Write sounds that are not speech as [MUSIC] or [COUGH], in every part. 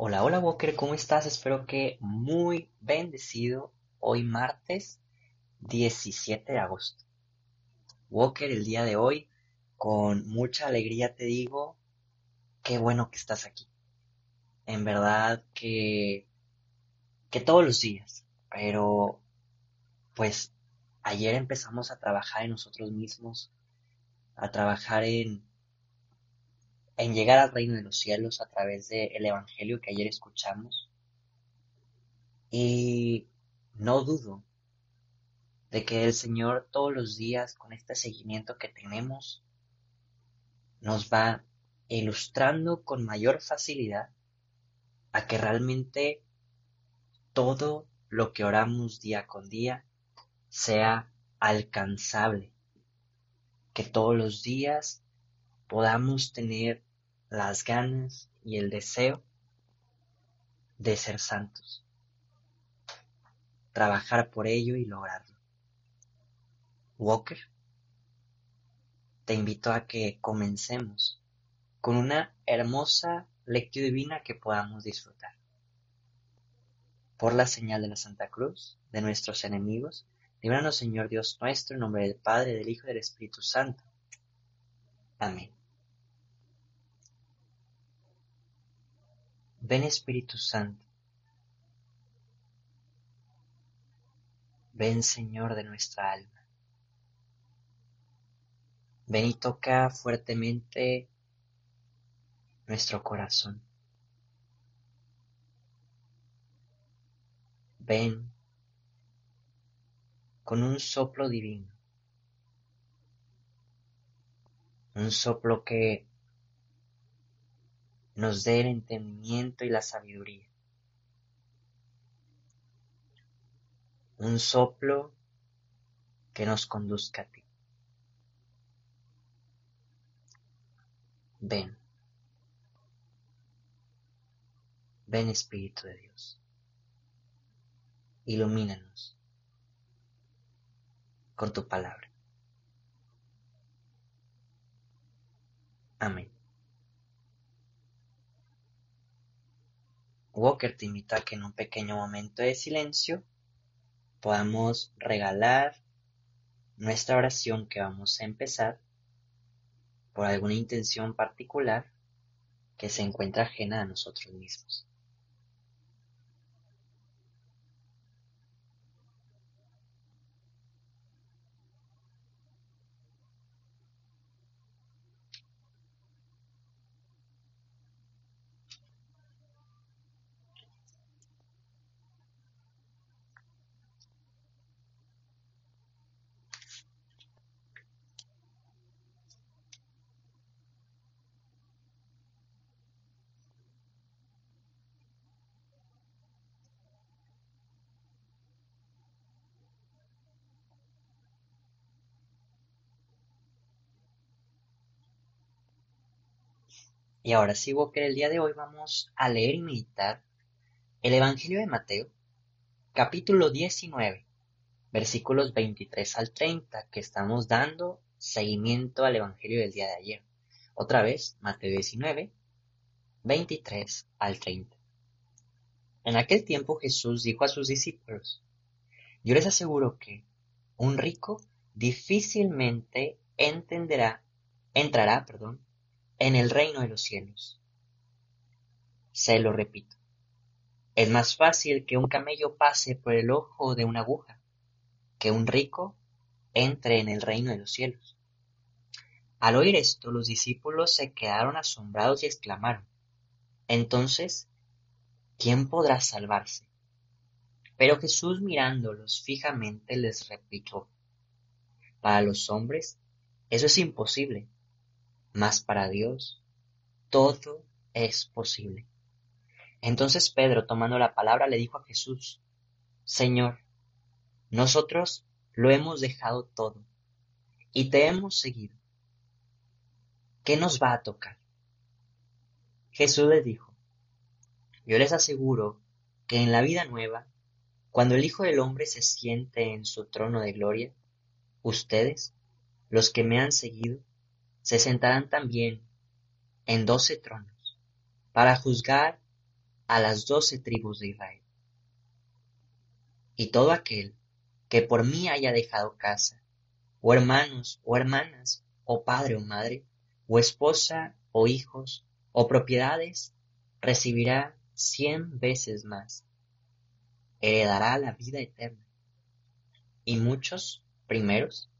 Hola, hola Walker, ¿cómo estás? Espero que muy bendecido hoy martes 17 de agosto. Walker, el día de hoy, con mucha alegría te digo, qué bueno que estás aquí. En verdad que, que todos los días, pero pues ayer empezamos a trabajar en nosotros mismos, a trabajar en, en llegar al reino de los cielos a través del Evangelio que ayer escuchamos. Y no dudo de que el Señor todos los días con este seguimiento que tenemos nos va ilustrando con mayor facilidad a que realmente todo lo que oramos día con día sea alcanzable, que todos los días podamos tener las ganas y el deseo de ser santos, trabajar por ello y lograrlo. Walker, te invito a que comencemos con una hermosa lectura divina que podamos disfrutar. Por la señal de la Santa Cruz, de nuestros enemigos, líbranos Señor Dios nuestro, en nombre del Padre, del Hijo y del Espíritu Santo. Amén. Ven Espíritu Santo. Ven Señor de nuestra alma. Ven y toca fuertemente nuestro corazón. Ven con un soplo divino, un soplo que nos dé el entendimiento y la sabiduría, un soplo que nos conduzca a ti. Ven. Ven Espíritu de Dios. Ilumínanos con tu palabra. Amén. Walker te invita a que en un pequeño momento de silencio podamos regalar nuestra oración que vamos a empezar por alguna intención particular que se encuentra ajena a nosotros mismos. Y ahora sí, que el día de hoy vamos a leer y meditar el Evangelio de Mateo, capítulo 19, versículos 23 al 30, que estamos dando seguimiento al Evangelio del día de ayer. Otra vez, Mateo 19, 23 al 30. En aquel tiempo Jesús dijo a sus discípulos, yo les aseguro que un rico difícilmente entenderá, entrará, perdón, en el reino de los cielos. Se lo repito, es más fácil que un camello pase por el ojo de una aguja, que un rico entre en el reino de los cielos. Al oír esto, los discípulos se quedaron asombrados y exclamaron, entonces, ¿quién podrá salvarse? Pero Jesús mirándolos fijamente les replicó, para los hombres eso es imposible, mas para Dios todo es posible. Entonces Pedro, tomando la palabra, le dijo a Jesús, Señor, nosotros lo hemos dejado todo y te hemos seguido. ¿Qué nos va a tocar? Jesús les dijo, yo les aseguro que en la vida nueva, cuando el Hijo del Hombre se siente en su trono de gloria, ustedes, los que me han seguido, se sentarán también en doce tronos para juzgar a las doce tribus de Israel. Y todo aquel que por mí haya dejado casa, o hermanos, o hermanas, o padre o madre, o esposa, o hijos, o propiedades, recibirá cien veces más. Heredará la vida eterna. Y muchos primeros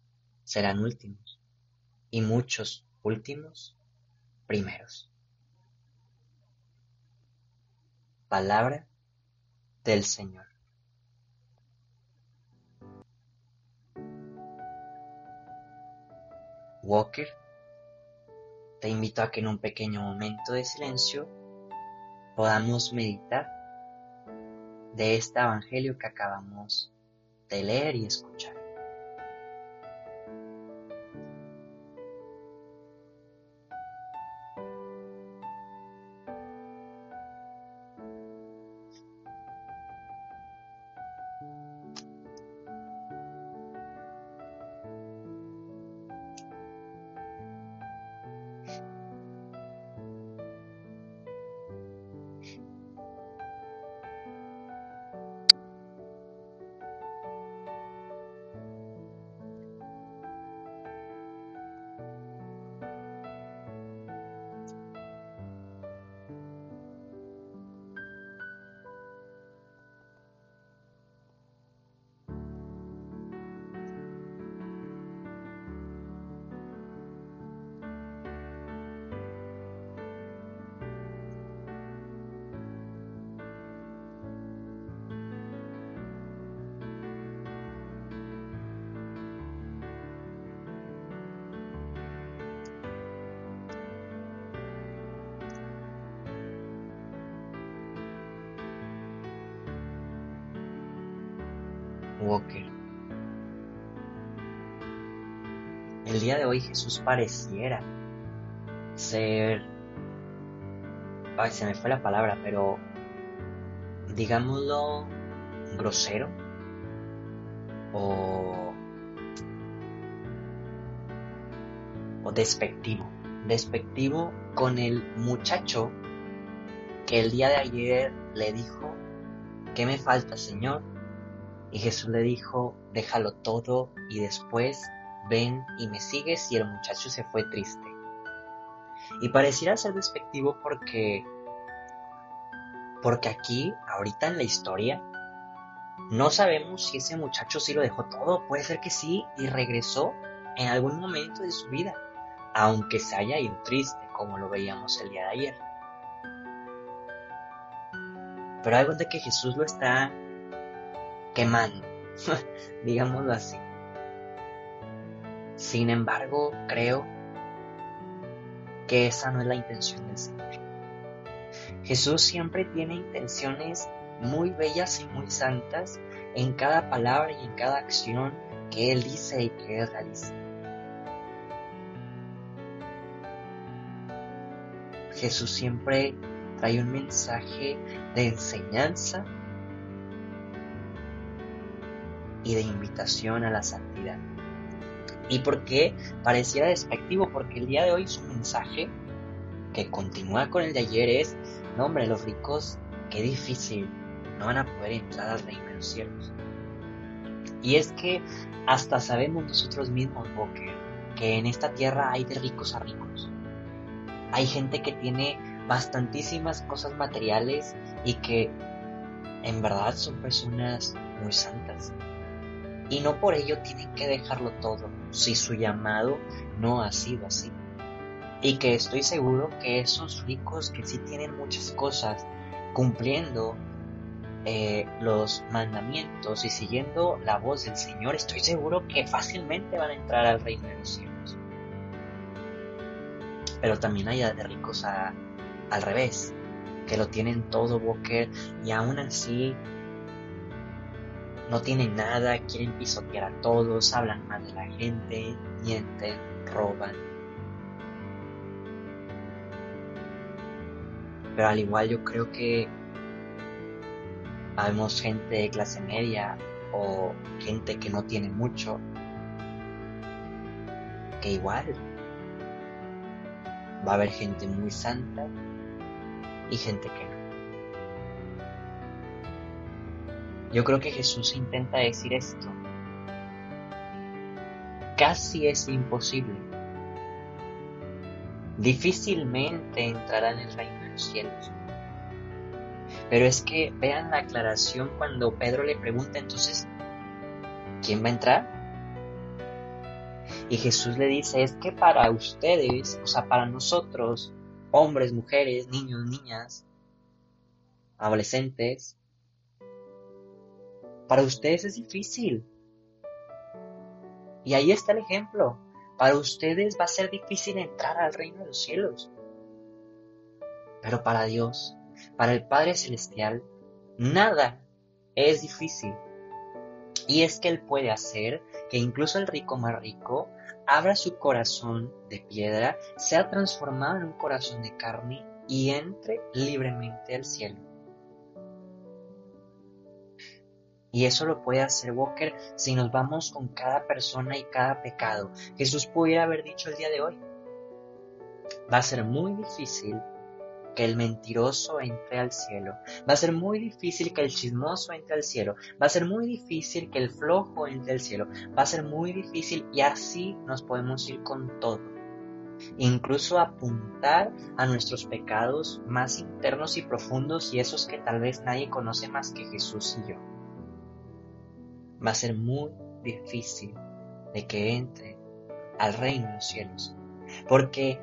serán últimos, y muchos últimos primeros. Palabra del Señor. Walker, te invito a que en un pequeño momento de silencio podamos meditar de este Evangelio que acabamos de leer y escuchar. Walker. El día de hoy Jesús pareciera ser... Ay, se me fue la palabra, pero digámoslo grosero o, o despectivo. Despectivo con el muchacho que el día de ayer le dijo, ¿qué me falta, Señor? Y Jesús le dijo, déjalo todo y después ven y me sigues y el muchacho se fue triste. Y pareciera ser despectivo porque porque aquí, ahorita en la historia, no sabemos si ese muchacho sí lo dejó todo, puede ser que sí y regresó en algún momento de su vida, aunque se haya ido triste, como lo veíamos el día de ayer. Pero algo de que Jesús lo está quemando, [LAUGHS] digámoslo así. Sin embargo, creo que esa no es la intención del Señor. Jesús siempre tiene intenciones muy bellas y muy santas en cada palabra y en cada acción que Él dice y que Él realiza. Jesús siempre trae un mensaje de enseñanza y de invitación a la santidad. ¿Y por qué pareciera despectivo? Porque el día de hoy su mensaje, que continúa con el de ayer, es, no hombre, los ricos, qué difícil, no van a poder entrar al reino de los cielos. Y es que hasta sabemos nosotros mismos, Boker, que en esta tierra hay de ricos a ricos. Hay gente que tiene bastantísimas cosas materiales y que en verdad son personas muy santas y no por ello tienen que dejarlo todo si su llamado no ha sido así. Y que estoy seguro que esos ricos que sí tienen muchas cosas cumpliendo eh, los mandamientos y siguiendo la voz del Señor, estoy seguro que fácilmente van a entrar al reino de los cielos. Pero también hay de ricos a, al revés, que lo tienen todo Walker y aún así no tienen nada, quieren pisotear a todos, hablan mal de la gente, mienten, roban. Pero al igual yo creo que Habemos gente de clase media o gente que no tiene mucho, que igual va a haber gente muy santa y gente que Yo creo que Jesús intenta decir esto. Casi es imposible. Difícilmente entrará en el reino de los cielos. Pero es que vean la aclaración cuando Pedro le pregunta entonces, ¿quién va a entrar? Y Jesús le dice, es que para ustedes, o sea, para nosotros, hombres, mujeres, niños, niñas, adolescentes, para ustedes es difícil. Y ahí está el ejemplo. Para ustedes va a ser difícil entrar al reino de los cielos. Pero para Dios para el Padre Celestial, nada es difícil. Y es que Él puede hacer que incluso el rico más rico abra su corazón de piedra, sea transformado en un corazón de carne y entre libremente al cielo. Y eso lo puede hacer Walker si nos vamos con cada persona y cada pecado. Jesús pudiera haber dicho el día de hoy. Va a ser muy difícil que el mentiroso entre al cielo. Va a ser muy difícil que el chismoso entre al cielo. Va a ser muy difícil que el flojo entre al cielo. Va a ser muy difícil y así nos podemos ir con todo. Incluso apuntar a nuestros pecados más internos y profundos y esos que tal vez nadie conoce más que Jesús y yo. Va a ser muy difícil de que entre al reino de los cielos. Porque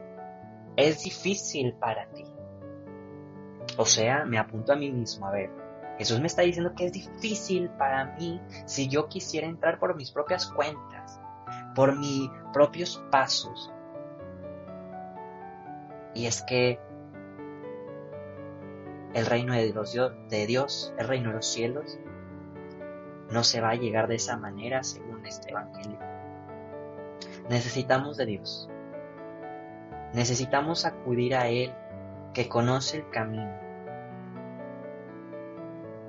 es difícil para ti. O sea, me apunto a mí mismo, a ver, Jesús me está diciendo que es difícil para mí si yo quisiera entrar por mis propias cuentas, por mis propios pasos. Y es que el reino de Dios, de Dios, el reino de los cielos, no se va a llegar de esa manera según este Evangelio. Necesitamos de Dios. Necesitamos acudir a Él que conoce el camino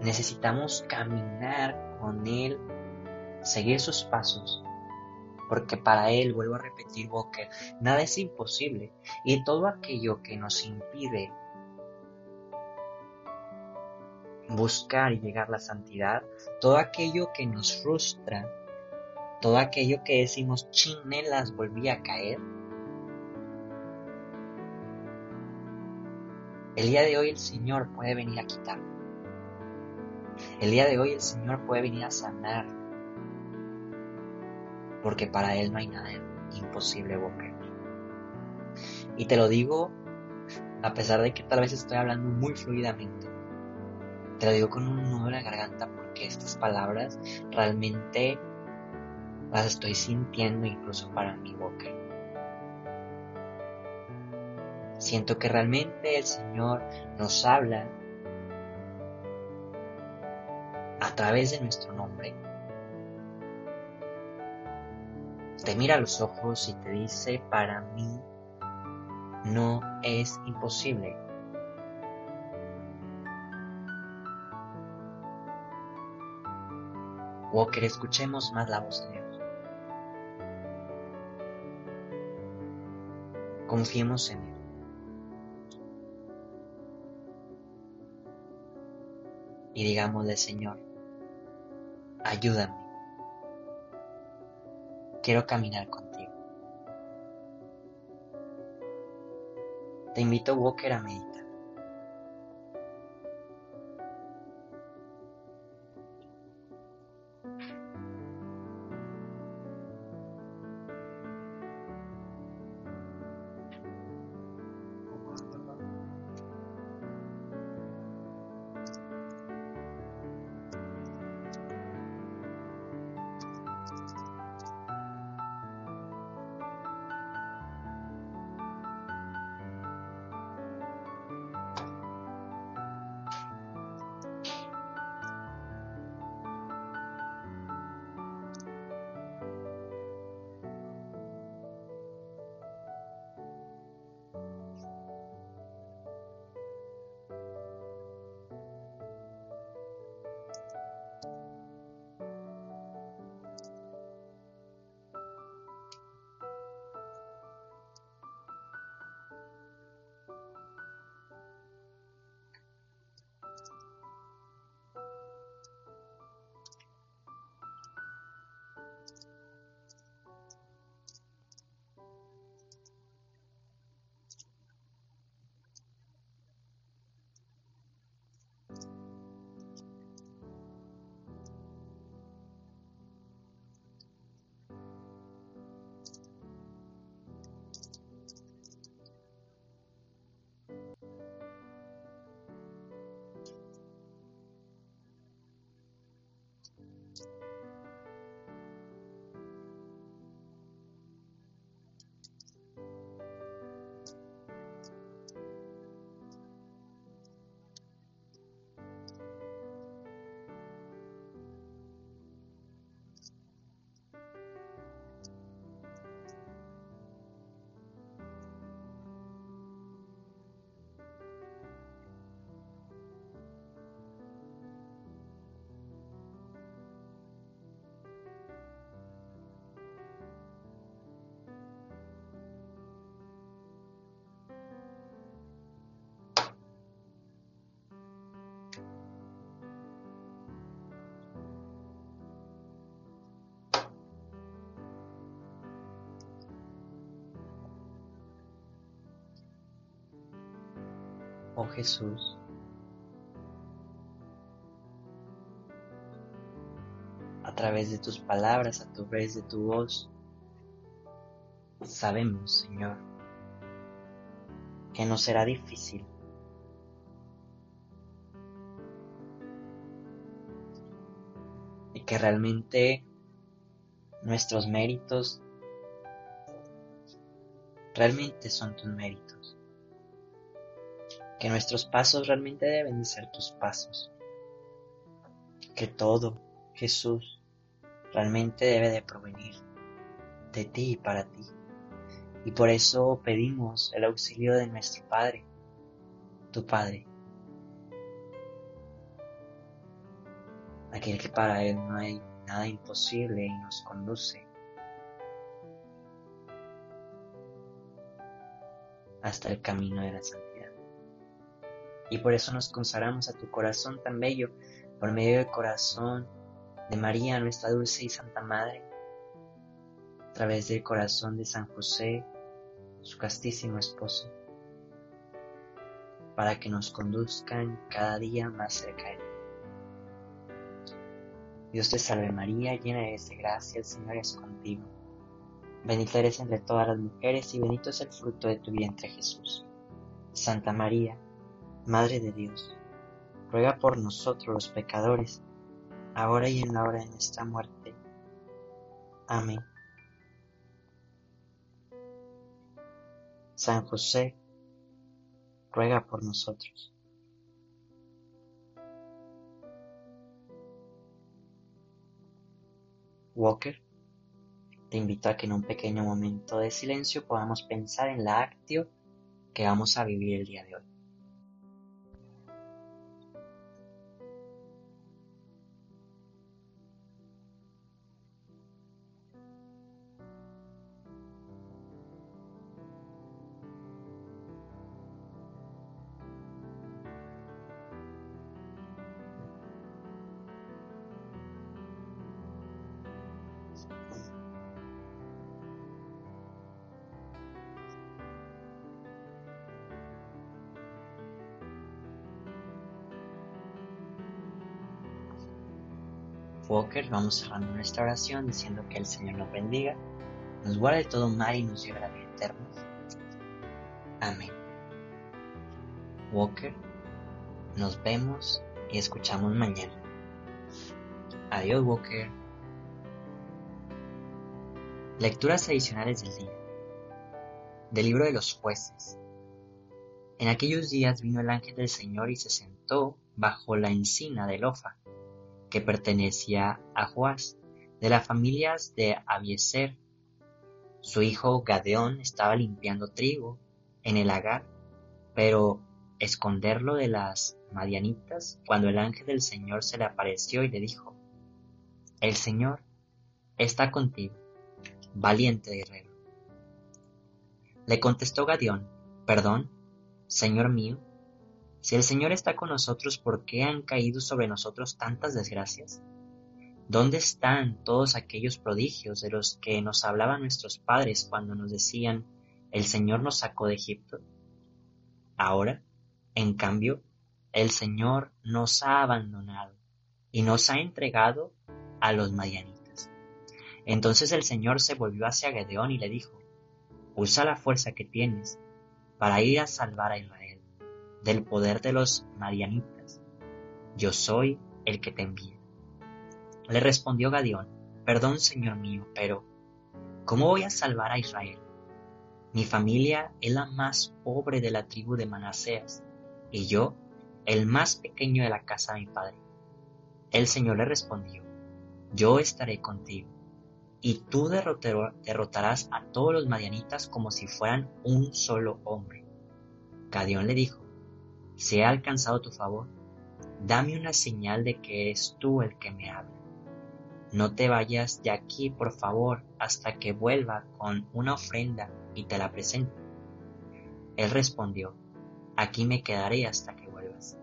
Necesitamos caminar con Él, seguir sus pasos, porque para Él, vuelvo a repetir, Walker, nada es imposible y todo aquello que nos impide buscar y llegar a la santidad, todo aquello que nos frustra, todo aquello que decimos, chinelas, volví a caer, el día de hoy el Señor puede venir a quitarlo. El día de hoy el Señor puede venir a sanar, porque para Él no hay nada imposible, Walker. Y te lo digo a pesar de que tal vez estoy hablando muy fluidamente. Te lo digo con un nudo en la garganta porque estas palabras realmente las estoy sintiendo incluso para mí, Walker. Siento que realmente el Señor nos habla a través de nuestro nombre, te mira a los ojos y te dice, para mí no es imposible. Walker, escuchemos más la voz de Dios. Confiemos en Él. Y digámosle, Señor, ayúdame. Quiero caminar contigo. Te invito, Walker, a meditar. Oh Jesús, a través de tus palabras, a través de tu voz, sabemos, Señor, que no será difícil. Y que realmente nuestros méritos realmente son tus méritos. Que nuestros pasos realmente deben de ser tus pasos. Que todo, Jesús, realmente debe de provenir de ti y para ti. Y por eso pedimos el auxilio de nuestro Padre, tu Padre, aquel que para Él no hay nada imposible y nos conduce hasta el camino de la santidad. Y por eso nos consagramos a tu corazón tan bello, por medio del corazón de María, nuestra dulce y santa Madre, a través del corazón de San José, su castísimo esposo, para que nos conduzcan cada día más cerca de él. Dios te salve María, llena eres de gracia, el Señor es contigo. Bendita eres entre todas las mujeres y bendito es el fruto de tu vientre Jesús. Santa María, Madre de Dios, ruega por nosotros los pecadores, ahora y en la hora de nuestra muerte. Amén. San José, ruega por nosotros. Walker, te invito a que en un pequeño momento de silencio podamos pensar en la actio que vamos a vivir el día de hoy. Walker, vamos cerrando nuestra oración diciendo que el Señor nos bendiga, nos guarde todo mal y nos lleve a la vida eterna. Amén. Walker, nos vemos y escuchamos mañana. Adiós, Walker. Lecturas adicionales del día. Del libro de los jueces. En aquellos días vino el ángel del Señor y se sentó bajo la encina de Lofa que pertenecía a Joás, de las familias de Abieser. Su hijo Gadeón estaba limpiando trigo en el lagar, pero esconderlo de las madianitas cuando el ángel del Señor se le apareció y le dijo, El Señor está contigo, valiente guerrero. Le contestó Gadeón, Perdón, Señor mío, si el Señor está con nosotros, ¿por qué han caído sobre nosotros tantas desgracias? ¿Dónde están todos aquellos prodigios de los que nos hablaban nuestros padres cuando nos decían, el Señor nos sacó de Egipto? Ahora, en cambio, el Señor nos ha abandonado y nos ha entregado a los madianitas. Entonces el Señor se volvió hacia Gedeón y le dijo, usa la fuerza que tienes para ir a salvar a Israel del poder de los marianitas. Yo soy el que te envía. Le respondió Gadión, perdón, señor mío, pero ¿cómo voy a salvar a Israel? Mi familia es la más pobre de la tribu de Manaseas, y yo el más pequeño de la casa de mi padre. El Señor le respondió, yo estaré contigo, y tú derrotarás a todos los madianitas como si fueran un solo hombre. Gadión le dijo, si he alcanzado tu favor, dame una señal de que eres tú el que me habla. No te vayas de aquí, por favor, hasta que vuelva con una ofrenda y te la presente. Él respondió, aquí me quedaré hasta que vuelvas.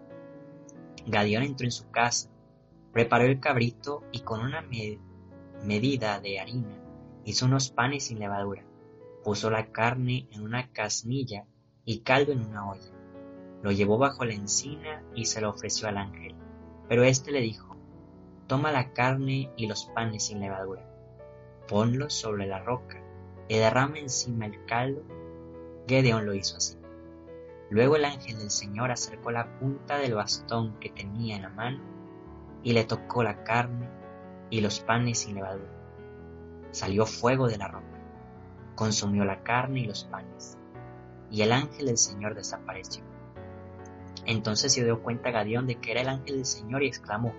Gadión entró en su casa, preparó el cabrito y con una medida de harina hizo unos panes sin levadura, puso la carne en una casnilla y caldo en una olla Lo llevó bajo la encina y se lo ofreció al ángel. Pero éste le dijo, Toma la carne y los panes sin levadura, ponlos sobre la roca y derrama encima el caldo. Gedeón lo hizo así. Luego el ángel del Señor acercó la punta del bastón que tenía en la mano y le tocó la carne y los panes sin levadura. Salió fuego de la roca, consumió la carne y los panes, y el ángel del Señor desapareció. Entonces se dio cuenta Gadión de que era el ángel del Señor y exclamó,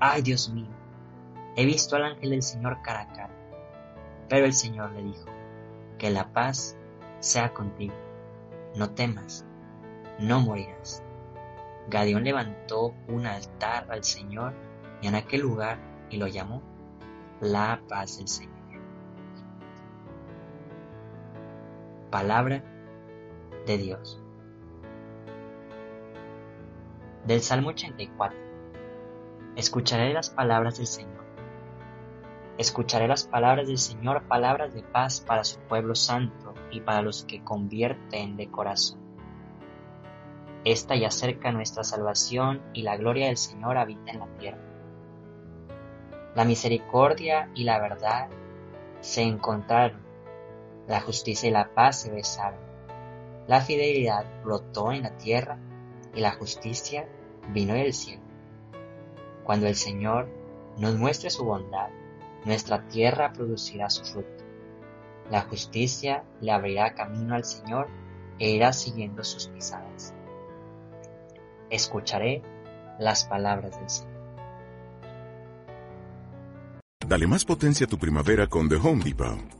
¡Ay, Dios mío! He visto al ángel del Señor cara a cara. Pero el Señor le dijo, que la paz sea contigo, no temas, no morirás. Gadión levantó un altar al Señor y en aquel lugar y lo llamó la paz del Señor. Palabra de Dios. Del Salmo 84. Escucharé las palabras del Señor. Escucharé las palabras del Señor, palabras de paz para su pueblo santo y para los que convierten de corazón. Esta ya cerca nuestra salvación y la gloria del Señor habita en la tierra. La misericordia y la verdad se encontraron, la justicia y la paz se besaron. La fidelidad brotó en la tierra y la justicia vino del cielo. Cuando el Señor nos muestre su bondad, nuestra tierra producirá su fruto. La justicia le abrirá camino al Señor e irá siguiendo sus pisadas. Escucharé las palabras del Señor. Dale más potencia a tu primavera con The Home Depot.